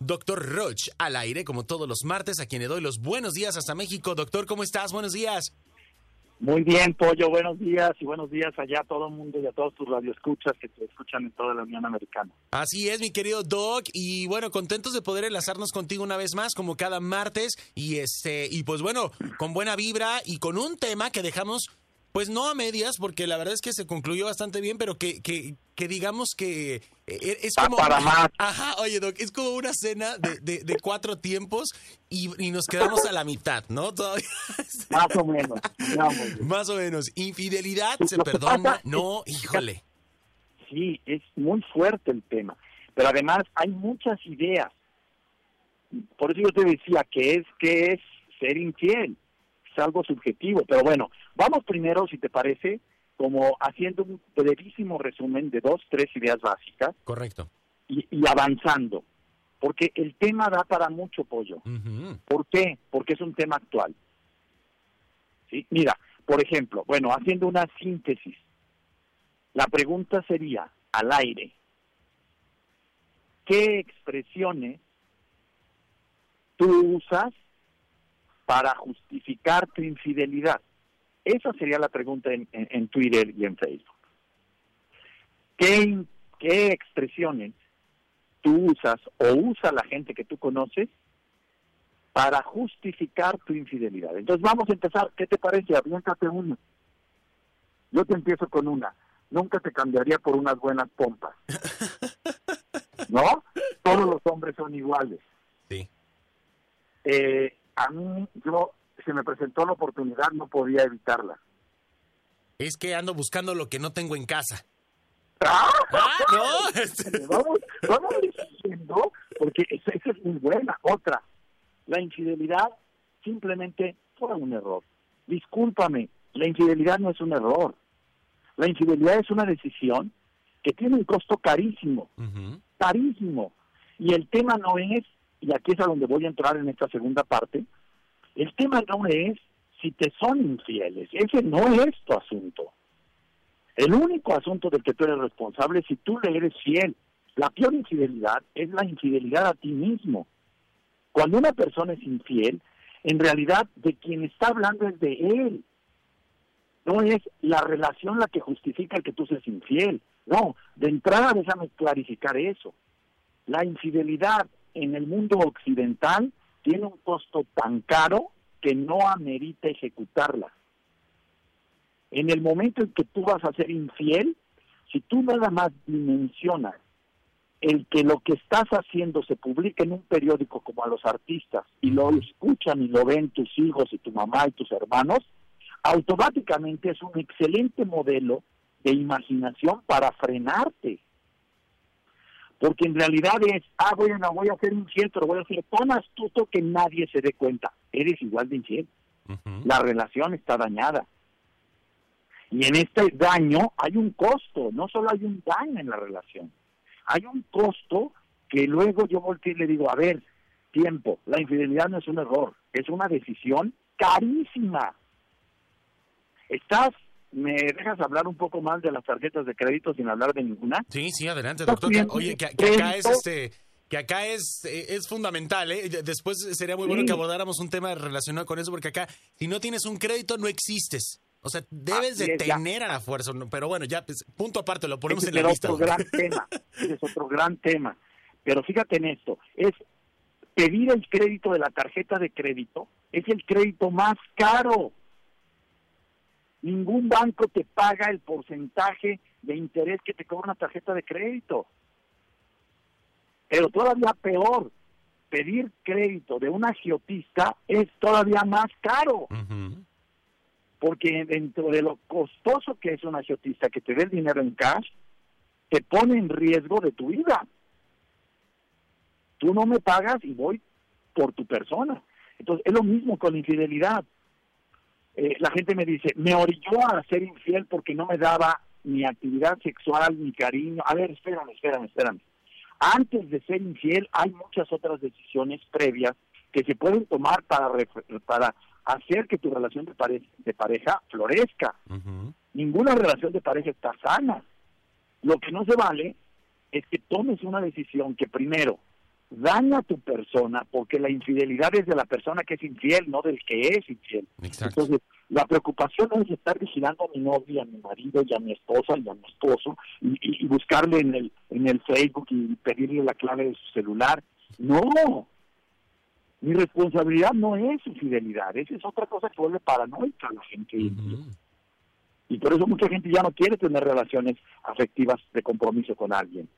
Doctor Roch al aire, como todos los martes, a quien le doy los buenos días hasta México. Doctor, ¿cómo estás? Buenos días. Muy bien, Pollo, buenos días y buenos días allá a todo el mundo y a todos tus radioescuchas que te escuchan en toda la Unión Americana. Así es, mi querido Doc, y bueno, contentos de poder enlazarnos contigo una vez más, como cada martes, y este, y pues bueno, con buena vibra y con un tema que dejamos pues no a medias, porque la verdad es que se concluyó bastante bien, pero que, que, que digamos que eh, es como... para más. Ajá, oye, Doc, es como una cena de, de, cuatro tiempos y, nos quedamos a la mitad, ¿no? Todavía. Más o menos. Más o menos. Infidelidad, se perdona, no, híjole. Sí, es muy fuerte el tema, pero además hay muchas ideas. Por eso yo te decía que es que es ser infiel algo subjetivo, pero bueno, vamos primero, si te parece, como haciendo un brevísimo resumen de dos, tres ideas básicas. Correcto. Y, avanzando, porque el tema da para mucho pollo. ¿Por qué? Porque es un tema actual. ¿Sí? Mira, por ejemplo, bueno, haciendo una síntesis, la pregunta sería, al aire, ¿qué expresiones tú usas para justificar tu infidelidad? Esa sería la pregunta en, Twitter y en Facebook. ¿Qué, ¿Qué expresiones tú usas o usa la gente que tú conoces para justificar tu infidelidad? Entonces vamos a empezar. ¿Qué te parece? Aviéntate una. Yo te empiezo con una. Nunca te cambiaría por unas buenas pompas. ¿No? Todos los hombres son iguales. Sí. Eh, a mí, yo, se me presentó la oportunidad, no podía evitarla. Es que ando buscando lo que no tengo en casa. ¡Ah! ah no! Vamos, vamos diciendo, porque esa, es muy buena. Otra, la infidelidad simplemente fue un error. Discúlpame, la infidelidad no es un error. La infidelidad es una decisión que tiene un costo carísimo, carísimo. Y el tema no es y aquí es a donde voy a entrar en esta segunda parte, el tema no es si te son infieles, ese no es tu asunto. El único asunto del que tú eres responsable es si tú le eres fiel. La peor infidelidad es la infidelidad a ti mismo. Cuando una persona es infiel, en realidad de quien está hablando es de él. No es la relación la que justifica el que tú seas infiel. No, de entrada déjame clarificar eso. La infidelidad en el mundo occidental tiene un costo tan caro que no amerita ejecutarla. En el momento en que tú vas a ser infiel, si tú nada más dimensionas el que lo que estás haciendo se publique en un periódico como a los artistas y lo escuchan y lo ven tus hijos y tu mamá y tus hermanos, automáticamente es un excelente modelo de imaginación para frenarte porque en realidad es, ah, bueno, voy a hacer infiel, pero voy a hacer tan astuto que nadie se dé cuenta. Eres igual de infiel. La relación está dañada. Y en este daño hay un costo, no solo hay un daño en la relación, hay un costo que luego yo volteo y le digo, a ver, tiempo, la infidelidad no es un error, es una decisión carísima. Estás ¿Me dejas hablar un poco más de las tarjetas de crédito sin hablar de ninguna? Sí, sí, adelante, doctor. Oye, que, acá es este que acá es, es fundamental, ¿eh? Después sería muy bueno que abordáramos un tema relacionado con eso, porque acá, si no tienes un crédito, no existes. O sea, debes de tener a la fuerza. Pero bueno, ya, pues, punto aparte, lo ponemos en la lista. Es otro gran tema. es otro gran tema. Pero fíjate en esto, es pedir el crédito de la tarjeta de crédito, es el crédito más caro Ningún banco te paga el porcentaje de interés que te cobra una tarjeta de crédito. Pero todavía peor, pedir crédito de un agiotista es todavía más caro. Porque dentro de lo costoso que es un agiotista que te dé el dinero en cash, te pone en riesgo de tu vida. Tú no me pagas y voy por tu persona. Entonces, es lo mismo con la infidelidad. Eh, la gente me dice, me orilló a ser infiel porque no me daba ni actividad sexual, ni cariño. A ver, espérame, espérame, espérame. Antes de ser infiel hay muchas otras decisiones previas que se pueden tomar para, para hacer que tu relación de, de pareja florezca. Ninguna relación de pareja está sana. Lo que no se vale es que tomes una decisión que primero daña a tu persona porque la infidelidad es de la persona que es infiel, no del que es infiel. Entonces, la preocupación es estar vigilando a mi novia, a mi marido y a mi esposa y a mi esposo y, buscarle en el, en el Facebook y pedirle la clave de su celular. No, mi responsabilidad no es infidelidad, esa es otra cosa que vuelve paranoica a la gente. Y por eso mucha gente ya no quiere tener relaciones afectivas de compromiso con alguien.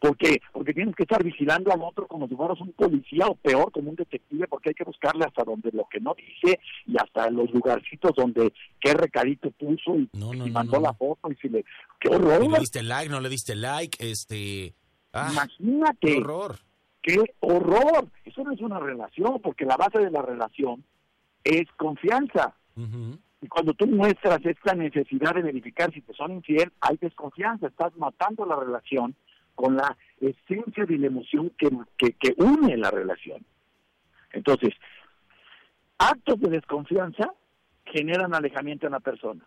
¿Por qué? Porque tienes que estar vigilando al otro como si fueras un policía o peor, como un detective, porque hay que buscarle hasta donde lo que no dice y hasta los lugarcitos donde qué recadito puso y, mandó la foto y si le... ¡Qué horror! ¿Le diste like? ¿No le diste like? Este... Ah, Imagínate. ¡Qué horror! ¡Qué horror! Eso no es una relación, porque la base de la relación es confianza. Y cuando tú muestras esta necesidad de verificar si te son infiel, hay desconfianza, estás matando la relación con la esencia de la emoción que, que, une la relación. Entonces, actos de desconfianza generan alejamiento en la persona.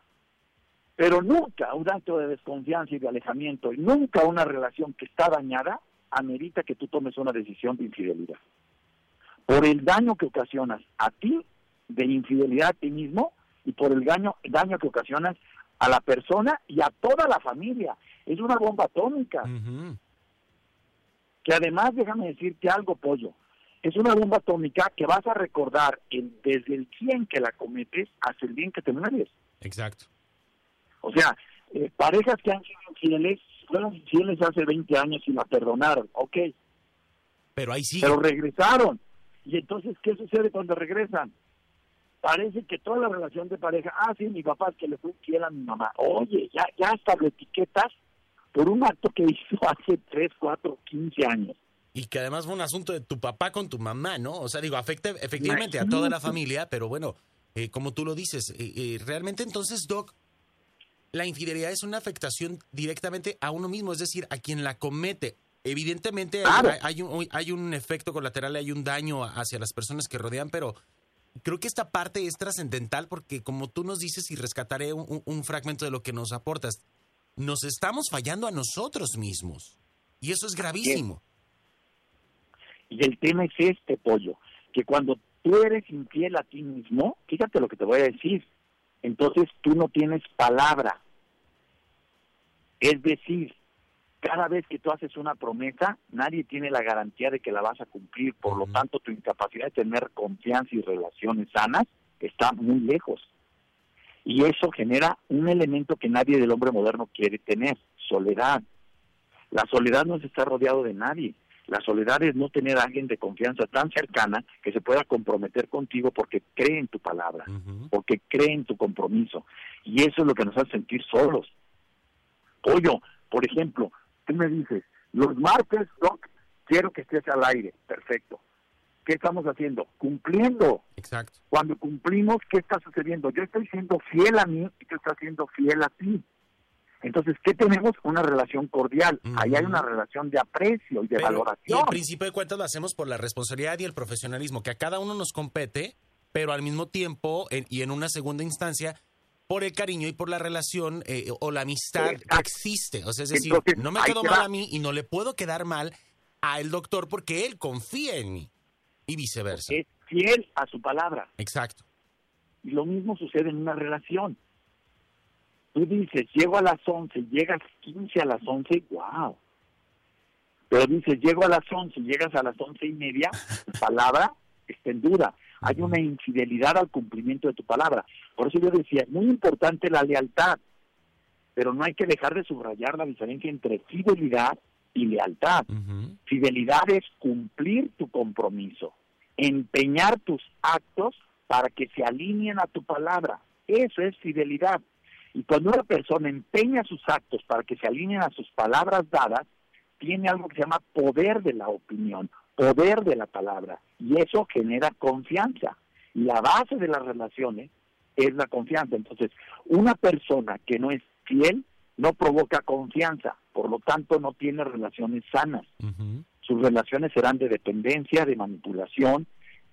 Pero nunca un acto de desconfianza y de alejamiento, y nunca una relación que está dañada, amerita que tú tomes una decisión de infidelidad. Por el daño que ocasionas a ti, de infidelidad a ti mismo, y por el daño, daño que ocasionas a la persona y a toda la familia. Es una bomba atómica que además, déjame decirte algo, pollo, es una bomba atómica que vas a recordar desde el bien que la cometes hasta el bien que te mueres. Exacto. O sea, eh, parejas que han sido infieles, fueron infieles hace 20 años y la perdonaron, ok. Pero ahí sí. Pero regresaron. Y entonces, ¿qué sucede cuando regresan? Parece que toda la relación de pareja, ah, sí, mi papá es que le fue infiel a mi mamá. Oye, ya, ya hasta lo etiquetas por un acto que hizo hace 3, 4, 15 años. Y que además fue un asunto de tu papá con tu mamá, ¿no? O sea, digo, afecta efectivamente a toda la familia, pero bueno, eh, como tú lo dices, eh, eh, realmente entonces, Doc, la infidelidad es una afectación directamente a uno mismo, es decir, a quien la comete. Evidentemente hay, un, hay un efecto colateral, hay un daño hacia las personas que rodean, pero creo que esta parte es trascendental porque como tú nos dices y rescataré un fragmento de lo que nos aportas, nos estamos fallando a nosotros mismos. Y eso es gravísimo. Y el tema es este, pollo, que cuando tú eres infiel a ti mismo, fíjate lo que te voy a decir, entonces tú no tienes palabra. Es decir, cada vez que tú haces una promesa, nadie tiene la garantía de que la vas a cumplir. Por lo tanto, tu incapacidad de tener confianza y relaciones sanas está muy lejos. Y eso genera un elemento que nadie del hombre moderno quiere tener, soledad. La soledad no es estar rodeado de nadie. La soledad es no tener a alguien de confianza tan cercana que se pueda comprometer contigo porque cree en tu palabra, porque cree en tu compromiso. Y eso es lo que nos hace sentir solos. Pollo, por ejemplo, tú me dices, los martes, Doc, quiero que estés al aire. Perfecto. ¿Qué estamos haciendo? Cumpliendo. Exacto. Cuando cumplimos, ¿qué está sucediendo? Yo estoy siendo fiel a mí y tú estás siendo fiel a ti. Entonces, ¿qué tenemos? Una relación cordial. Ahí hay una relación de aprecio y de valoración. Y en principio de cuentas lo hacemos por la responsabilidad y el profesionalismo, que a cada uno nos compete, pero al mismo tiempo y en una segunda instancia, por el cariño y por la relación eh, o la amistad que existe. O sea, es decir, no me quedo mal a mí y no le puedo quedar mal al doctor porque él confía en mí. Y viceversa. Es fiel a su palabra. Exacto. Y lo mismo sucede en una relación. Tú dices, llego a las 11, llegas 15 a las 11, wow. Pero dices, llego a las 11, llegas a las once y media, tu palabra está en duda. Hay una infidelidad al cumplimiento de tu palabra. Por eso yo decía, es muy importante la lealtad, pero no hay que dejar de subrayar la diferencia entre fidelidad y lealtad. Fidelidad es cumplir tu compromiso, empeñar tus actos para que se alineen a tu palabra. Eso es fidelidad. Y cuando una persona empeña sus actos para que se alineen a sus palabras dadas, tiene algo que se llama poder de la opinión, poder de la palabra. Y eso genera confianza. Y la base de las relaciones es la confianza. Entonces, una persona que no es fiel no provoca confianza, por lo tanto no tiene relaciones sanas. Sus relaciones serán de dependencia, de manipulación,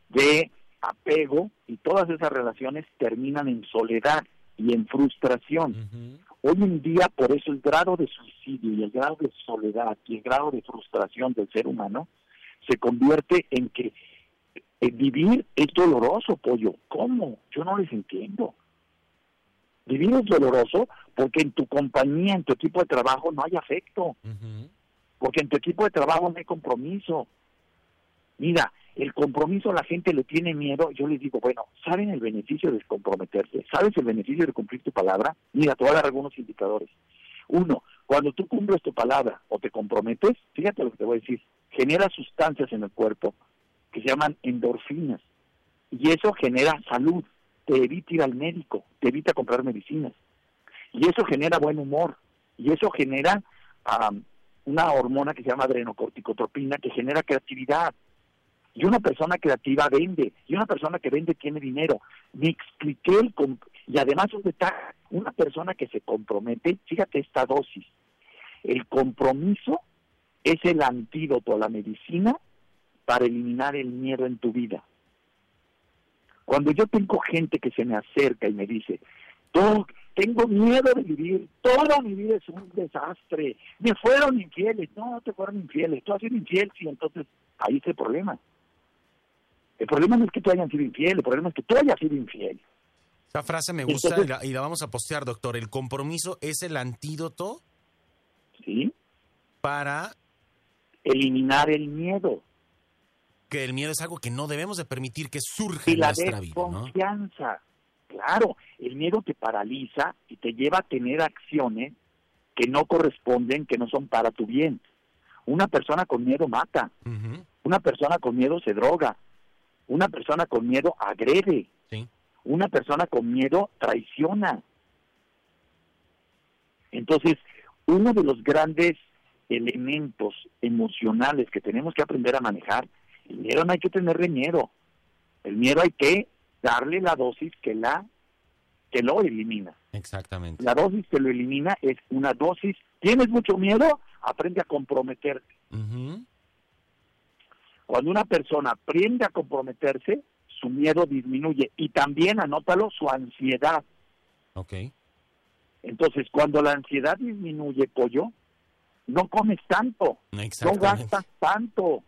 de apego y todas esas relaciones terminan en soledad y en frustración. Hoy en día, por eso el grado de suicidio y el grado de soledad y el grado de frustración del ser humano se convierte en que eh, vivir es doloroso, pollo. ¿Cómo? Yo no les entiendo. Vivir es doloroso porque en tu compañía, en tu equipo de trabajo no hay afecto. Porque en tu equipo de trabajo no hay compromiso. Mira, el compromiso la gente le tiene miedo. Yo les digo, bueno, ¿saben el beneficio de comprometerse? ¿Sabes el beneficio de cumplir tu palabra? Mira, te voy a dar algunos indicadores. Uno, cuando tú cumples tu palabra o te comprometes, fíjate lo que te voy a decir, genera sustancias en el cuerpo que se llaman endorfinas. Y eso genera salud, te evita ir al médico, te evita comprar medicinas. Y eso genera buen humor. Y eso genera una hormona que se llama adrenocorticotropina que genera creatividad. Y una persona creativa vende, y una persona que vende tiene dinero. Me expliqué el... Y además un detalle, una persona que se compromete, fíjate esta dosis, el compromiso es el antídoto a la medicina para eliminar el miedo en tu vida. Cuando yo tengo gente que se me acerca y me dice, tengo miedo de vivir, toda mi vida es un desastre, me fueron infieles, no, no te fueron infieles, tú has sido infiel, sí, entonces ahí está el problema. El problema no es que tú hayas sido infiel, el problema es que tú hayas sido infiel. Esa frase me gusta y, la, vamos a postear, doctor. El compromiso es el antídoto. Sí. Para. Eliminar el miedo. Que el miedo es algo que no debemos de permitir que surja en nuestra vida. Confianza. Claro, el miedo te paraliza y te lleva a tener acciones que no corresponden, que no son para tu bien. Una persona con miedo mata. Una persona con miedo se droga. Una persona con miedo agrede. Una persona con miedo traiciona. Entonces, uno de los grandes elementos emocionales que tenemos que aprender a manejar, el miedo no hay que tenerle miedo. El miedo hay que darle la dosis que la que lo elimina. Exactamente. La dosis que lo elimina es una dosis. ¿Tienes mucho miedo? Aprende a comprometerte. Cuando una persona aprende a comprometerse, su miedo disminuye y también, anótalo, su ansiedad. Ok. Entonces, cuando la ansiedad disminuye, pollo, no comes tanto, no gastas tanto,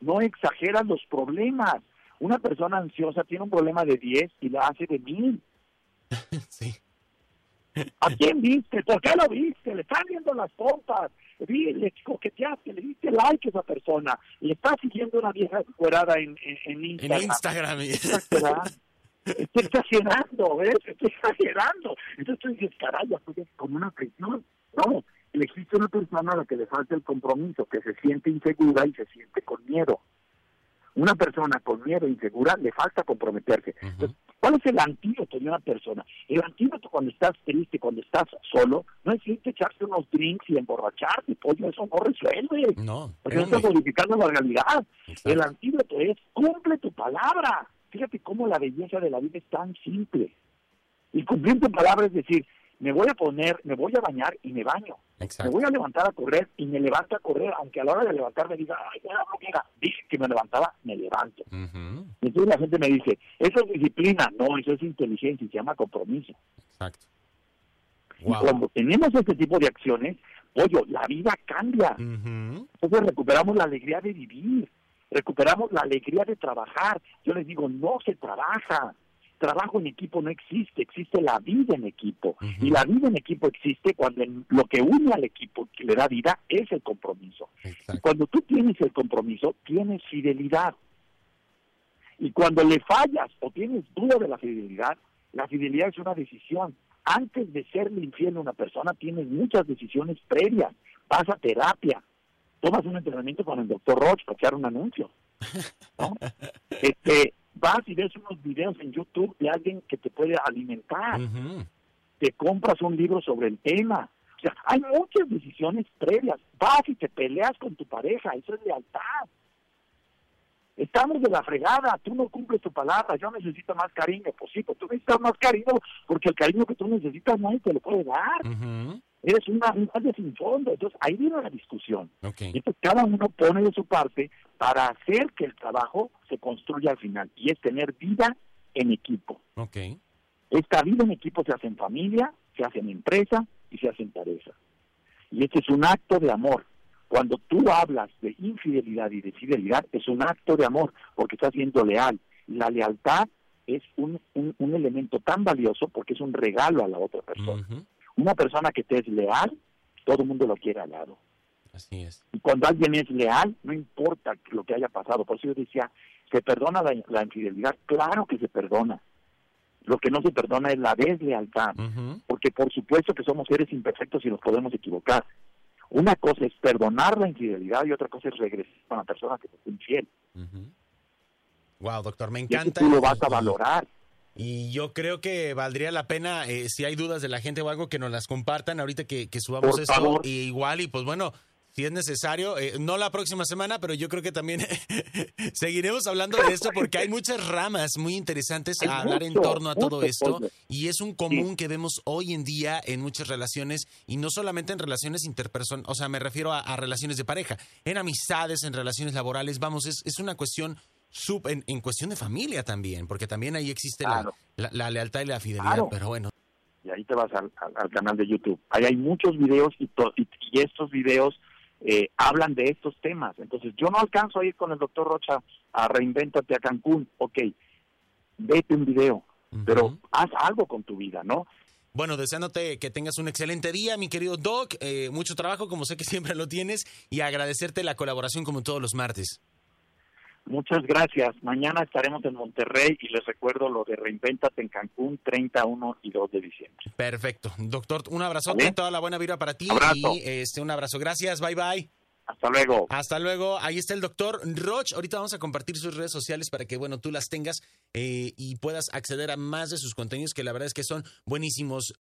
no exageras los problemas. Una persona ansiosa tiene un problema de 10 y la hace de mil. sí. ¿A quién viste? ¿Por qué lo viste? Le están viendo las pompas. Le coqueteaste, le diste like a esa persona. Le está siguiendo una vieja fuerada en, en, Instagram. En Instagram. Estoy exagerando, ¿ves? Estoy exagerando. Entonces tú dices, caray, ya como una presión. No, existe una persona a la que le falta el compromiso, que se siente insegura y se siente con miedo. Una persona con miedo e insegura le falta comprometerse. ¿Cuál es el antídoto de una persona? El antídoto cuando estás triste, cuando estás solo, no es irte echarse unos drinks y emborracharte, pollo, eso no resuelve. No. Porque no estás modificando la realidad. El antídoto es cumple tu palabra. Fíjate cómo la belleza de la vida es tan simple. Y cumplir tu palabra es decir, me voy a poner, me voy a bañar y me baño. Me voy a levantar a correr y me levanto a correr, aunque a la hora de levantarme diga, ay, no, no, dije que me levantaba, me levanto. Entonces la gente me dice, eso es disciplina, no, eso es inteligencia y se llama compromiso. Exacto. Y cuando tenemos este tipo de acciones, oye, la vida cambia. Entonces recuperamos la alegría de vivir, recuperamos la alegría de trabajar. Yo les digo, no se trabaja, trabajo en equipo no existe, existe la vida en equipo. Y la vida en equipo existe cuando lo que une al equipo, que le da vida, es el compromiso. Y cuando tú tienes el compromiso, tienes fidelidad. Y cuando le fallas o tienes duda de la fidelidad, la fidelidad es una decisión. Antes de serle infiel a una persona, tienes muchas decisiones previas. Vas a terapia. Tomas un entrenamiento con el doctor Roche para echar un anuncio. este, vas y ves unos videos en YouTube de alguien que te puede alimentar. Te compras un libro sobre el tema. O sea, hay muchas decisiones previas. Vas y te peleas con tu pareja. Eso es lealtad. Estamos de la fregada, tú no cumples tu palabra, yo necesito más cariño. Pues sí, pues tú necesitas más cariño porque el cariño que tú necesitas nadie te lo puede dar. Eres una, un sin fondo. Entonces ahí viene la discusión. Entonces cada uno pone de su parte para hacer que el trabajo se construya al final. Y es tener vida en equipo. Esta vida en equipo se hace en familia, se hace en empresa y se hace en pareja. Y este es un acto de amor. Cuando tú hablas de infidelidad y de fidelidad, es un acto de amor, porque estás siendo leal. La lealtad es un, un, elemento tan valioso porque es un regalo a la otra persona. Una persona que te es leal, todo el mundo lo quiere al lado. Así es. Y cuando alguien es leal, no importa lo que haya pasado. Por eso yo decía, ¿se perdona la, infidelidad? Claro que se perdona. Lo que no se perdona es la deslealtad. Porque por supuesto que somos seres imperfectos y nos podemos equivocar. Una cosa es perdonar la infidelidad y otra cosa es regresar con la persona que te fue infiel. Wow, doctor, me encanta. Y tú lo vas a valorar. Y yo creo que valdría la pena, eh, si hay dudas de la gente o algo, que nos las compartan ahorita que, subamos esto. Y igual, y pues bueno, si es necesario, eh, no la próxima semana, pero yo creo que también seguiremos hablando de esto porque hay muchas ramas muy interesantes a hablar en torno a todo esto. y es un común que vemos hoy en día en muchas relaciones y no solamente en relaciones interpersonales, o sea, me refiero a, relaciones de pareja, en amistades, en relaciones laborales, vamos, es, es una cuestión sub, en, cuestión de familia también, porque también ahí existe la, lealtad y la fidelidad, pero bueno. Y ahí te vas al, canal de YouTube. Ahí hay muchos videos y, y estos videos eh, hablan de estos temas. Entonces, yo no alcanzo a ir con el doctor Rocha a Reinventate a Cancún. Ok, vete un video, pero haz algo con tu vida, ¿no? Bueno, deseándote que tengas un excelente día, mi querido Doc. Eh, mucho trabajo, como sé que siempre lo tienes, y agradecerte la colaboración como todos los martes. Muchas gracias. Mañana estaremos en Monterrey y les recuerdo lo de Reinventate en Cancún 31 y 2 de diciembre. Perfecto. Doctor, un abrazo, toda la buena vida para ti y este un abrazo. Gracias. Bye bye. Hasta luego. Hasta luego. Ahí está el doctor Roch. Ahorita vamos a compartir sus redes sociales para que, bueno, tú las tengas eh, y puedas acceder a más de sus contenidos que la verdad es que son buenísimos.